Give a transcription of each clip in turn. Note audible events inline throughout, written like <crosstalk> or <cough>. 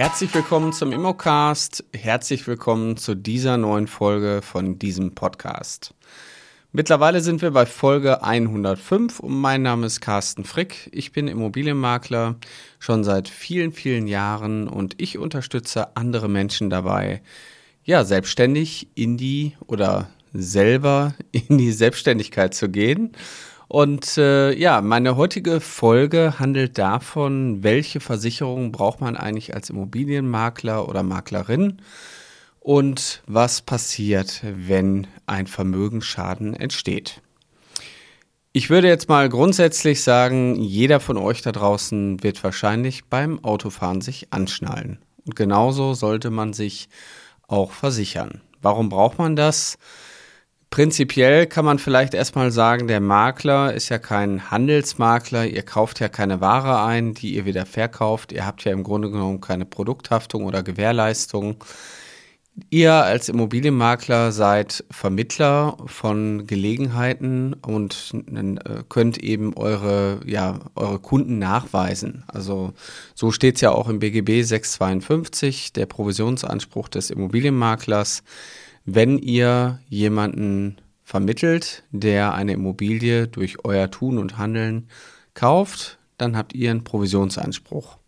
Herzlich willkommen zum Immocast. Herzlich willkommen zu dieser neuen Folge von diesem Podcast. Mittlerweile sind wir bei Folge 105 und mein Name ist Carsten Frick. Ich bin Immobilienmakler schon seit vielen, vielen Jahren und ich unterstütze andere Menschen dabei, ja, selbstständig in die oder selber in die Selbstständigkeit zu gehen und äh, ja, meine heutige Folge handelt davon, welche Versicherung braucht man eigentlich als Immobilienmakler oder Maklerin und was passiert, wenn ein Vermögensschaden entsteht. Ich würde jetzt mal grundsätzlich sagen, jeder von euch da draußen wird wahrscheinlich beim Autofahren sich anschnallen. Und genauso sollte man sich auch versichern. Warum braucht man das? Prinzipiell kann man vielleicht erstmal sagen, der Makler ist ja kein Handelsmakler. Ihr kauft ja keine Ware ein, die ihr wieder verkauft. Ihr habt ja im Grunde genommen keine Produkthaftung oder Gewährleistung. Ihr als Immobilienmakler seid Vermittler von Gelegenheiten und äh, könnt eben eure, ja, eure Kunden nachweisen. Also so steht es ja auch im BGB 652, der Provisionsanspruch des Immobilienmaklers wenn ihr jemanden vermittelt, der eine Immobilie durch euer Tun und Handeln kauft, dann habt ihr einen Provisionsanspruch.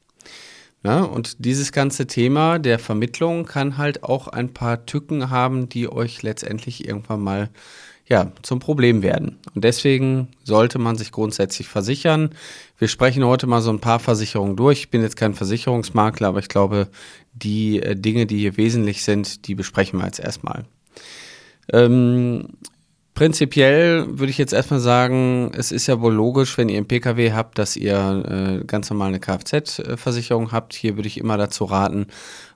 Ja, und dieses ganze Thema der Vermittlung kann halt auch ein paar Tücken haben, die euch letztendlich irgendwann mal ja, zum Problem werden. Und deswegen sollte man sich grundsätzlich versichern. Wir sprechen heute mal so ein paar Versicherungen durch. Ich bin jetzt kein Versicherungsmakler, aber ich glaube, die äh, Dinge, die hier wesentlich sind, die besprechen wir jetzt erstmal. Ähm, Prinzipiell würde ich jetzt erstmal sagen, es ist ja wohl logisch, wenn ihr einen Pkw habt, dass ihr äh, ganz normal eine Kfz-Versicherung habt. Hier würde ich immer dazu raten,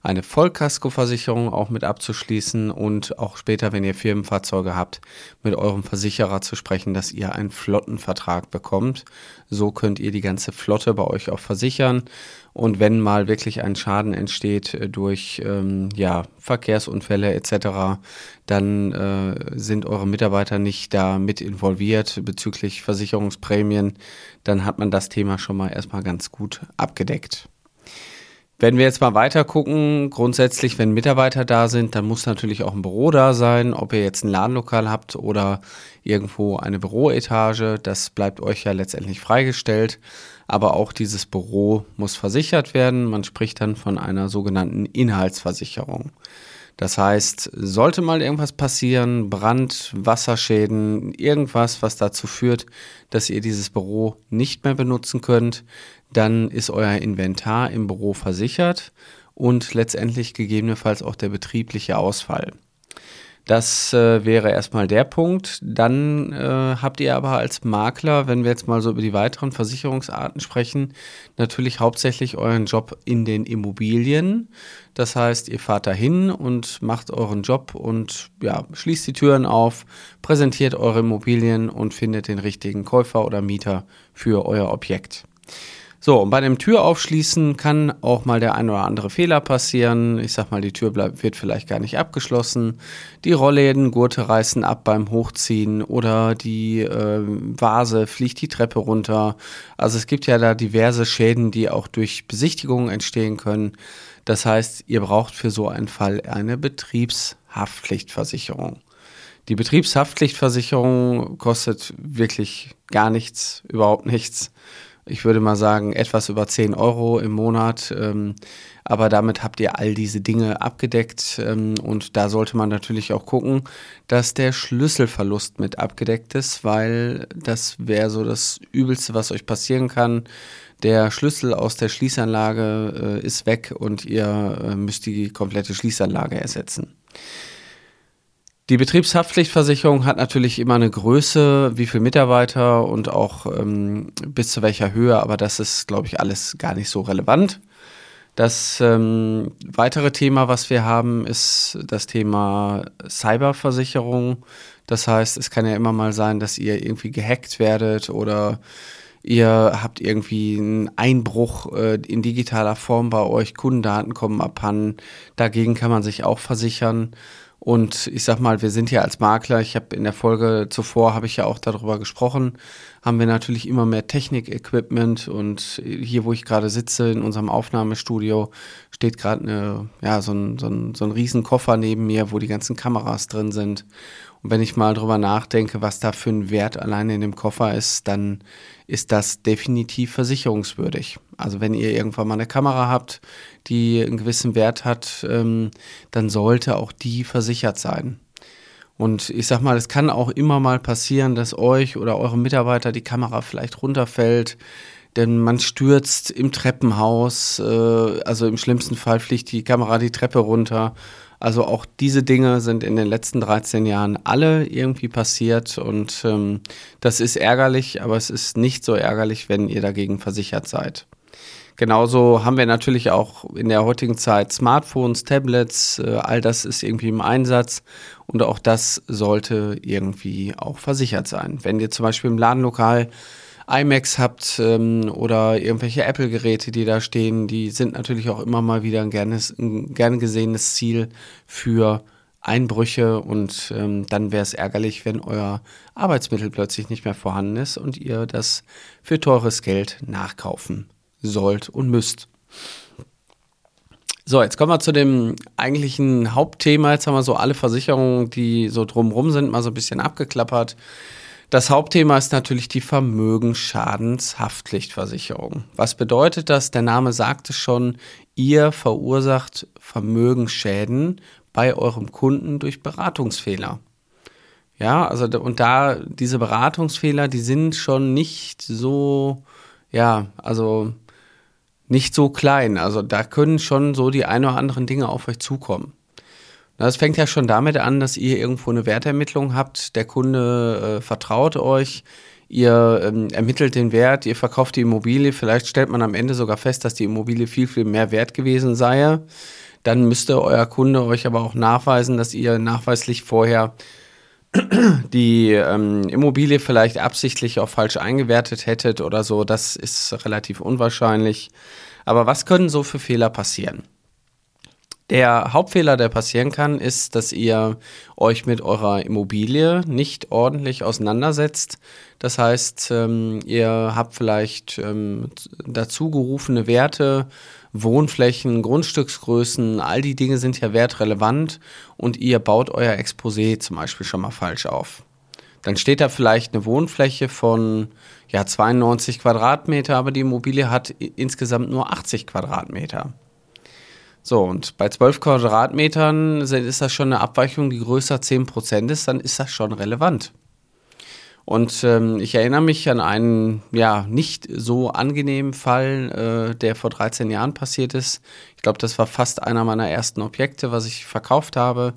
eine Vollkaskoversicherung auch mit abzuschließen und auch später, wenn ihr Firmenfahrzeuge habt, mit eurem Versicherer zu sprechen, dass ihr einen Flottenvertrag bekommt. So könnt ihr die ganze Flotte bei euch auch versichern. Und wenn mal wirklich ein Schaden entsteht durch ähm, ja, Verkehrsunfälle etc., dann äh, sind eure Mitarbeiter nicht da mit involviert bezüglich Versicherungsprämien. Dann hat man das Thema schon mal erstmal ganz gut abgedeckt. Wenn wir jetzt mal weiter gucken, grundsätzlich, wenn Mitarbeiter da sind, dann muss natürlich auch ein Büro da sein. Ob ihr jetzt ein Ladenlokal habt oder irgendwo eine Büroetage, das bleibt euch ja letztendlich freigestellt. Aber auch dieses Büro muss versichert werden. Man spricht dann von einer sogenannten Inhaltsversicherung. Das heißt, sollte mal irgendwas passieren, Brand, Wasserschäden, irgendwas, was dazu führt, dass ihr dieses Büro nicht mehr benutzen könnt, dann ist euer Inventar im Büro versichert und letztendlich gegebenenfalls auch der betriebliche Ausfall. Das äh, wäre erstmal der Punkt. Dann äh, habt ihr aber als Makler, wenn wir jetzt mal so über die weiteren Versicherungsarten sprechen, natürlich hauptsächlich euren Job in den Immobilien. Das heißt, ihr fahrt dahin und macht euren Job und ja, schließt die Türen auf, präsentiert eure Immobilien und findet den richtigen Käufer oder Mieter für euer Objekt. So, und bei dem Türaufschließen kann auch mal der ein oder andere Fehler passieren. Ich sag mal, die Tür bleibt, wird vielleicht gar nicht abgeschlossen. Die Rollläden, Gurte reißen ab beim Hochziehen oder die äh, Vase fliegt die Treppe runter. Also es gibt ja da diverse Schäden, die auch durch Besichtigungen entstehen können. Das heißt, ihr braucht für so einen Fall eine Betriebshaftpflichtversicherung. Die Betriebshaftpflichtversicherung kostet wirklich gar nichts, überhaupt nichts ich würde mal sagen, etwas über 10 Euro im Monat. Ähm, aber damit habt ihr all diese Dinge abgedeckt. Ähm, und da sollte man natürlich auch gucken, dass der Schlüsselverlust mit abgedeckt ist, weil das wäre so das Übelste, was euch passieren kann. Der Schlüssel aus der Schließanlage äh, ist weg und ihr äh, müsst die komplette Schließanlage ersetzen. Die Betriebshaftpflichtversicherung hat natürlich immer eine Größe, wie viele Mitarbeiter und auch ähm, bis zu welcher Höhe, aber das ist, glaube ich, alles gar nicht so relevant. Das ähm, weitere Thema, was wir haben, ist das Thema Cyberversicherung. Das heißt, es kann ja immer mal sein, dass ihr irgendwie gehackt werdet oder ihr habt irgendwie einen Einbruch äh, in digitaler Form bei euch, Kundendaten kommen abhanden. Dagegen kann man sich auch versichern. Und ich sag mal, wir sind ja als Makler, ich habe in der Folge zuvor, habe ich ja auch darüber gesprochen, haben wir natürlich immer mehr Technik-Equipment und hier, wo ich gerade sitze, in unserem Aufnahmestudio, steht gerade ja, so ein, so, ein, so ein riesen Koffer neben mir, wo die ganzen Kameras drin sind. Und wenn ich mal drüber nachdenke, was da für ein Wert alleine in dem Koffer ist, dann ist das definitiv versicherungswürdig. Also wenn ihr irgendwann mal eine Kamera habt, die einen gewissen Wert hat, ähm, dann sollte auch die versichert sein. Und ich sag mal, es kann auch immer mal passieren, dass euch oder eure Mitarbeiter die Kamera vielleicht runterfällt, denn man stürzt im Treppenhaus, äh, also im schlimmsten Fall fliegt die Kamera die Treppe runter. Also auch diese Dinge sind in den letzten 13 Jahren alle irgendwie passiert und ähm, das ist ärgerlich, aber es ist nicht so ärgerlich, wenn ihr dagegen versichert seid. Genauso haben wir natürlich auch in der heutigen Zeit Smartphones, Tablets, äh, all das ist irgendwie im Einsatz und auch das sollte irgendwie auch versichert sein. Wenn ihr zum Beispiel im Ladenlokal iMacs habt ähm, oder irgendwelche Apple-Geräte, die da stehen, die sind natürlich auch immer mal wieder ein gerne, ein gern gesehenes Ziel für Einbrüche und ähm, dann wäre es ärgerlich, wenn euer Arbeitsmittel plötzlich nicht mehr vorhanden ist und ihr das für teures Geld nachkaufen sollt und müsst. So, jetzt kommen wir zu dem eigentlichen Hauptthema. Jetzt haben wir so alle Versicherungen, die so drumrum sind, mal so ein bisschen abgeklappert. Das Hauptthema ist natürlich die Vermögensschadenshaftpflichtversicherung. Was bedeutet das? Der Name sagt es schon, ihr verursacht Vermögensschäden bei eurem Kunden durch Beratungsfehler. Ja, also und da diese Beratungsfehler, die sind schon nicht so, ja, also nicht so klein. Also da können schon so die ein oder anderen Dinge auf euch zukommen. Das fängt ja schon damit an, dass ihr irgendwo eine Wertermittlung habt. Der Kunde äh, vertraut euch. Ihr ähm, ermittelt den Wert, ihr verkauft die Immobilie. Vielleicht stellt man am Ende sogar fest, dass die Immobilie viel, viel mehr wert gewesen sei. Dann müsste euer Kunde euch aber auch nachweisen, dass ihr nachweislich vorher <clears throat> die ähm, Immobilie vielleicht absichtlich auch falsch eingewertet hättet oder so. Das ist relativ unwahrscheinlich. Aber was können so für Fehler passieren? Der Hauptfehler, der passieren kann, ist, dass ihr euch mit eurer Immobilie nicht ordentlich auseinandersetzt. Das heißt, ähm, ihr habt vielleicht ähm, dazu gerufene Werte, Wohnflächen, Grundstücksgrößen, all die Dinge sind ja wertrelevant und ihr baut euer Exposé zum Beispiel schon mal falsch auf. Dann steht da vielleicht eine Wohnfläche von ja, 92 Quadratmeter, aber die Immobilie hat insgesamt nur 80 Quadratmeter. So, und bei 12 Quadratmetern ist das schon eine Abweichung, die größer 10% ist, dann ist das schon relevant. Und ähm, ich erinnere mich an einen ja nicht so angenehmen Fall, äh, der vor 13 Jahren passiert ist. Ich glaube, das war fast einer meiner ersten Objekte, was ich verkauft habe.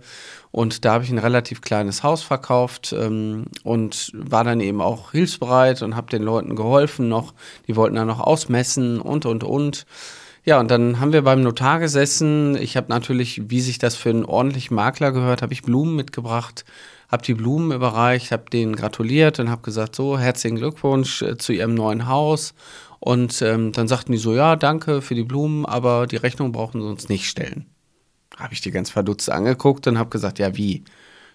Und da habe ich ein relativ kleines Haus verkauft ähm, und war dann eben auch hilfsbereit und habe den Leuten geholfen noch. Die wollten dann noch ausmessen und und und. Ja, und dann haben wir beim Notar gesessen. Ich habe natürlich, wie sich das für einen ordentlichen Makler gehört, habe ich Blumen mitgebracht, habe die Blumen überreicht, habe denen gratuliert und habe gesagt, so, herzlichen Glückwunsch äh, zu ihrem neuen Haus. Und ähm, dann sagten die so, ja, danke für die Blumen, aber die Rechnung brauchen sie uns nicht stellen. Habe ich die ganz verdutzt angeguckt und habe gesagt, ja, wie?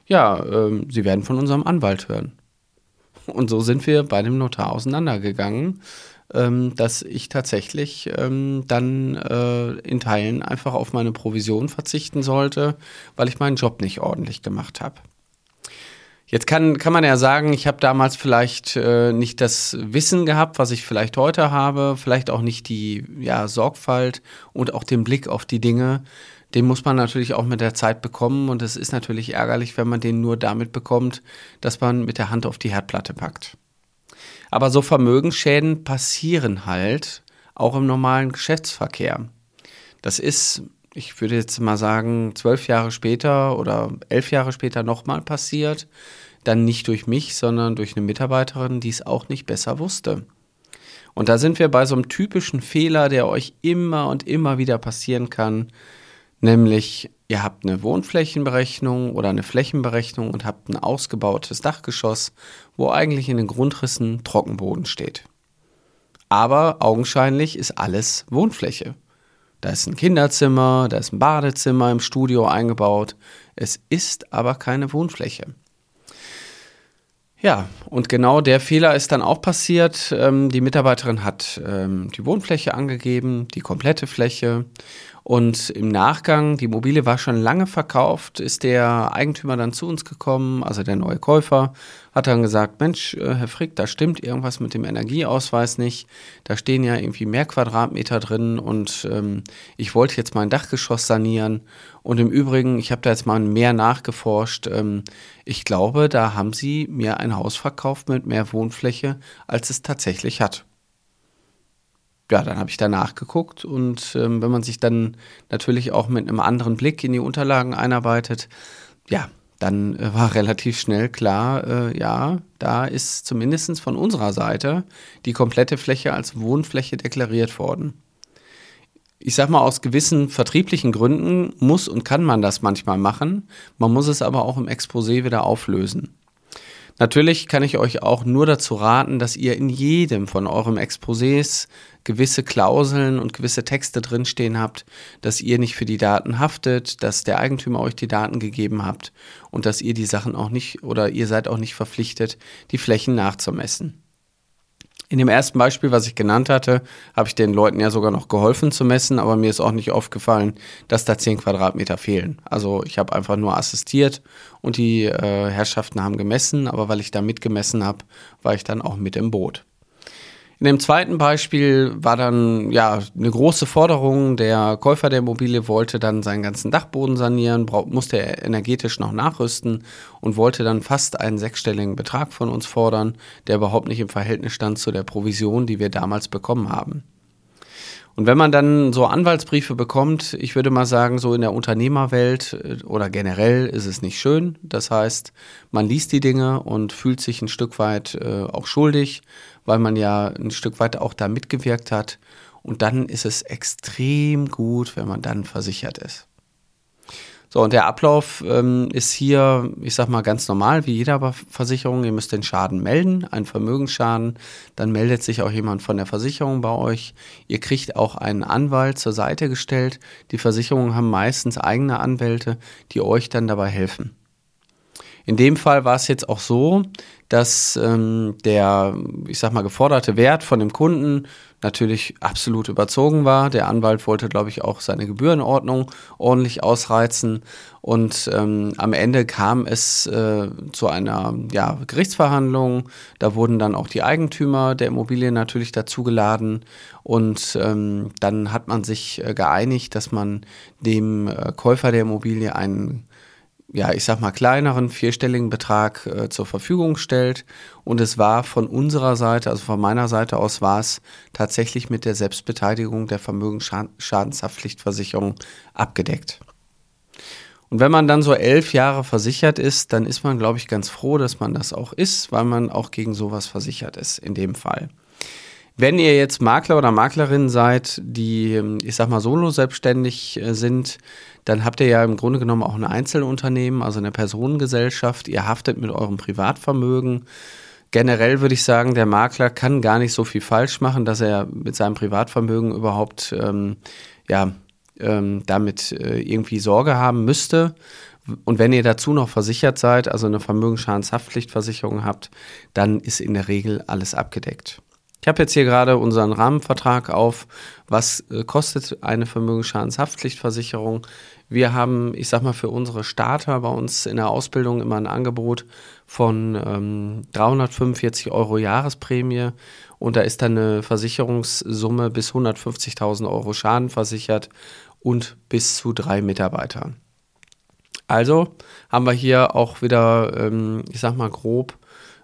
Ja, ähm, sie werden von unserem Anwalt hören. Und so sind wir bei dem Notar auseinandergegangen ähm, dass ich tatsächlich ähm, dann äh, in Teilen einfach auf meine Provision verzichten sollte, weil ich meinen Job nicht ordentlich gemacht habe. Jetzt kann, kann man ja sagen, ich habe damals vielleicht äh, nicht das Wissen gehabt, was ich vielleicht heute habe, vielleicht auch nicht die ja, Sorgfalt und auch den Blick auf die Dinge. Den muss man natürlich auch mit der Zeit bekommen und es ist natürlich ärgerlich, wenn man den nur damit bekommt, dass man mit der Hand auf die Herdplatte packt. Aber so Vermögensschäden passieren halt auch im normalen Geschäftsverkehr. Das ist, ich würde jetzt mal sagen, zwölf Jahre später oder elf Jahre später nochmal passiert. Dann nicht durch mich, sondern durch eine Mitarbeiterin, die es auch nicht besser wusste. Und da sind wir bei so einem typischen Fehler, der euch immer und immer wieder passieren kann, nämlich ihr habt eine Wohnflächenberechnung oder eine Flächenberechnung und habt ein ausgebautes Dachgeschoss, wo eigentlich in den Grundrissen Trockenboden steht. Aber augenscheinlich ist alles Wohnfläche. Da ist ein Kinderzimmer, da ist ein Badezimmer im Studio eingebaut. Es ist aber keine Wohnfläche. Ja, und genau der Fehler ist dann auch passiert. Ähm, die Mitarbeiterin hat ähm, die Wohnfläche angegeben, die komplette Fläche. Und im Nachgang, die Mobile war schon lange verkauft, ist der Eigentümer dann zu uns gekommen, also der neue Käufer, hat dann gesagt, Mensch, äh, Herr Frick, da stimmt irgendwas mit dem Energieausweis nicht. Da stehen ja irgendwie mehr Quadratmeter drin und ähm, ich wollte jetzt mein Dachgeschoss sanieren. Und im Übrigen, ich habe da jetzt mal mehr nachgeforscht. Ähm, ich glaube, da haben Sie mir ein Haus verkauft mit mehr Wohnfläche, als es tatsächlich hat ja, dann habe ich danach geguckt und ähm, wenn man sich dann natürlich auch mit einem anderen Blick in die Unterlagen einarbeitet, ja, dann äh, war <laughs> relativ schnell klar, äh, ja, da ist zumindest von unserer Seite die komplette Fläche als Wohnfläche deklariert worden. Ich sag mal, aus gewissen vertrieblichen Gründen muss und kann man das manchmal machen. Man muss es aber auch im Exposé wieder auflösen. Natürlich kann ich euch auch nur dazu raten, dass ihr in jedem von eurem Exposés gewisse Klauseln und gewisse Texte drinstehen habt, dass ihr nicht für die Daten haftet, dass der Eigentümer euch die Daten gegeben habt und dass ihr die Sachen auch nicht oder ihr seid auch nicht verpflichtet, die Flächen nachzumessen. In dem ersten Beispiel, was ich genannt hatte, habe ich den Leuten ja sogar noch geholfen zu messen, aber mir ist auch nicht aufgefallen, dass da 10 Quadratmeter fehlen. Also ich habe einfach nur assistiert und die äh, Herrschaften haben gemessen, aber weil ich da mitgemessen habe, war ich dann auch mit im Boot. In dem zweiten Beispiel war dann ja eine große Forderung. Der Käufer der Immobilie wollte dann seinen ganzen Dachboden sanieren, musste er energetisch noch nachrüsten und wollte dann fast einen sechsstelligen Betrag von uns fordern, der überhaupt nicht im Verhältnis stand zu der Provision, die wir damals bekommen haben. Und wenn man dann so Anwaltsbriefe bekommt, ich würde mal sagen, so in der Unternehmerwelt äh, oder generell ist es nicht schön. Das heißt, man liest die Dinge und fühlt sich ein Stück weit äh, auch schuldig, weil man ja ein Stück weit auch da mitgewirkt hat. Und dann ist es extrem gut, wenn man dann versichert ist. So, und der Ablauf ähm, ist hier, ich sag mal, ganz normal, wie jeder Versicherung. Ihr müsst den Schaden melden, einen Vermögensschaden. Dann meldet sich auch jemand von der Versicherung bei euch. Ihr kriegt auch einen Anwalt zur Seite gestellt. Die Versicherungen haben meistens eigene Anwälte, die euch dann dabei helfen. In dem Fall war es jetzt auch so, dass ähm, der, ich sag mal, geforderte Wert von dem Kunden natürlich absolut überzogen war. Der Anwalt wollte, glaube ich, auch seine Gebührenordnung ordentlich ausreizen. Und ähm, am Ende kam es äh, zu einer ja, Gerichtsverhandlung. Da wurden dann auch die Eigentümer der Immobilie natürlich dazugeladen. Und ähm, dann hat man sich äh, geeinigt, dass man dem äh, Käufer der Immobilie einen ja, ich sag mal, kleineren vierstelligen Betrag äh, zur Verfügung stellt. Und es war von unserer Seite, also von meiner Seite aus, war es tatsächlich mit der Selbstbeteiligung der Vermögensschadenshaftpflichtversicherung abgedeckt. Und wenn man dann so elf Jahre versichert ist, dann ist man, glaube ich, ganz froh, dass man das auch ist, weil man auch gegen sowas versichert ist, in dem Fall. Wenn ihr jetzt Makler oder Maklerin seid, die, ich sag mal, solo selbstständig äh, sind, dann habt ihr ja im Grunde genommen auch ein Einzelunternehmen, also eine Personengesellschaft. Ihr haftet mit eurem Privatvermögen. Generell würde ich sagen, der Makler kann gar nicht so viel falsch machen, dass er mit seinem Privatvermögen überhaupt ähm, ja, ähm, damit äh, irgendwie Sorge haben müsste. Und wenn ihr dazu noch versichert seid, also eine Vermögensschadenshaftpflichtversicherung habt, dann ist in der Regel alles abgedeckt. Ich habe jetzt hier gerade unseren Rahmenvertrag auf, was äh, kostet eine Vermögensschadenshaftpflichtversicherung. Wir haben, ich sag mal, für unsere Starter bei uns in der Ausbildung immer ein Angebot von ähm, 345 Euro Jahresprämie und da ist dann eine Versicherungssumme bis 150.000 Euro Schaden versichert und bis zu drei Mitarbeitern. Also haben wir hier auch wieder, ähm, ich sag mal grob,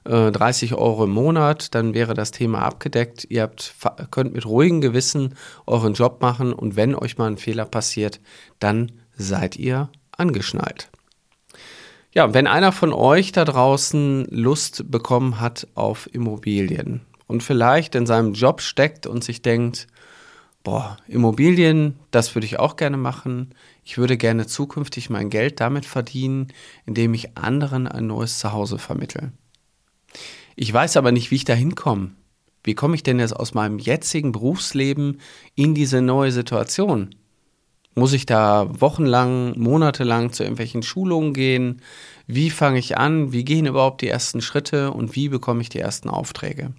30 äh, Euro im Monat, dann wäre das Thema abgedeckt. Ihr habt, könnt mit ruhigem Gewissen euren Job machen und wenn euch mal ein Fehler passiert, dann seid ihr angeschnallt. Ja, wenn einer von euch da draußen Lust bekommen hat auf Immobilien und vielleicht in seinem Job steckt und sich denkt, boah, Immobilien, das würde ich auch gerne machen. Ich würde gerne zukünftig mein Geld damit verdienen, indem ich anderen ein neues Zuhause vermittle. Ich weiß aber nicht, wie ich da hinkomme. Wie komme ich denn jetzt aus meinem jetzigen Berufsleben in diese neue Situation? Muss ich da wochenlang, monatelang zu irgendwelchen Schulungen gehen? Wie fange ich an? Wie gehen überhaupt die ersten Schritte und wie bekomme ich die ersten Aufträge?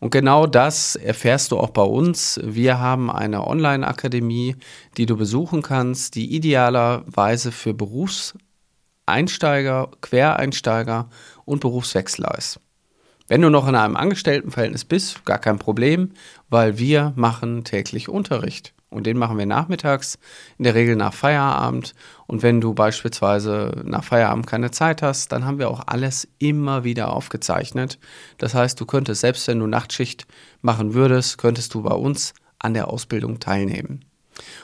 Und genau das erfährst du auch bei uns. Wir haben eine Online-Akademie, die du besuchen kannst, die idealerweise für Berufseinsteiger, Quereinsteiger und Berufswechsler ist. Wenn du noch in einem Angestelltenverhältnis bist, gar kein Problem, weil wir machen täglich Unterricht. Und den machen wir nachmittags, in der Regel nach Feierabend. Und wenn du beispielsweise nach Feierabend keine Zeit hast, dann haben wir auch alles immer wieder aufgezeichnet. Das heißt, du könntest, selbst wenn du Nachtschicht machen würdest, könntest du bei uns an der Ausbildung teilnehmen.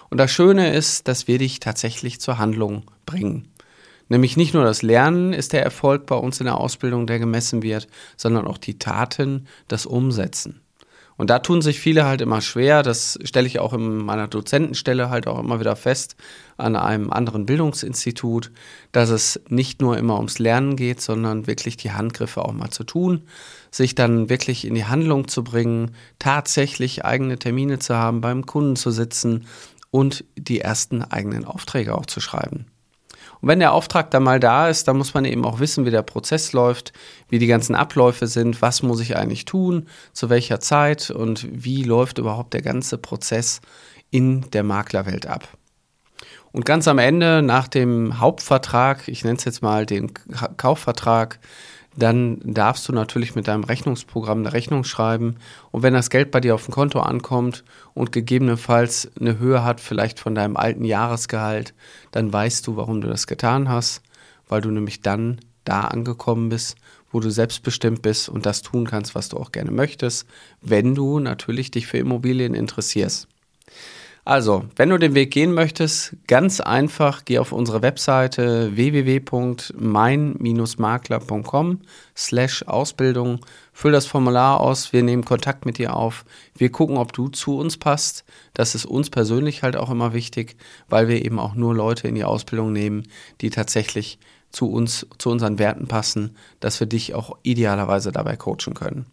Und das Schöne ist, dass wir dich tatsächlich zur Handlung bringen. Nämlich nicht nur das Lernen ist der Erfolg bei uns in der Ausbildung, der gemessen wird, sondern auch die Taten, das Umsetzen. Und da tun sich viele halt immer schwer. Das stelle ich auch in meiner Dozentenstelle halt auch immer wieder fest an einem anderen Bildungsinstitut, dass es nicht nur immer ums Lernen geht, sondern wirklich die Handgriffe auch mal zu tun, sich dann wirklich in die Handlung zu bringen, tatsächlich eigene Termine zu haben, beim Kunden zu sitzen und die ersten eigenen Aufträge auch zu schreiben. Und wenn der Auftrag dann mal da ist, dann muss man eben auch wissen, wie der Prozess läuft, wie die ganzen Abläufe sind, was muss ich eigentlich tun, zu welcher Zeit und wie läuft überhaupt der ganze Prozess in der Maklerwelt ab. Und ganz am Ende, nach dem Hauptvertrag, ich nenne es jetzt mal den Kaufvertrag, dann darfst du natürlich mit deinem Rechnungsprogramm eine Rechnung schreiben. Und wenn das Geld bei dir auf dem Konto ankommt und gegebenenfalls eine Höhe hat, vielleicht von deinem alten Jahresgehalt, dann weißt du, warum du das getan hast, weil du nämlich dann da angekommen bist, wo du selbstbestimmt bist und das tun kannst, was du auch gerne möchtest, wenn du natürlich dich für Immobilien interessierst. Also, wenn du den Weg gehen möchtest, ganz einfach, geh auf unsere Webseite www.mein-makler.com slash Ausbildung, füll das Formular aus, wir nehmen Kontakt mit dir auf, wir gucken, ob du zu uns passt. Das ist uns persönlich halt auch immer wichtig, weil wir eben auch nur Leute in die Ausbildung nehmen, die tatsächlich zu uns, zu unseren Werten passen, dass wir dich auch idealerweise dabei coachen können.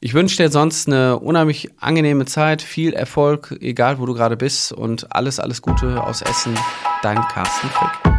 Ich wünsche dir sonst eine unheimlich angenehme Zeit, viel Erfolg, egal wo du gerade bist und alles, alles Gute aus Essen. Dein Carsten Frick.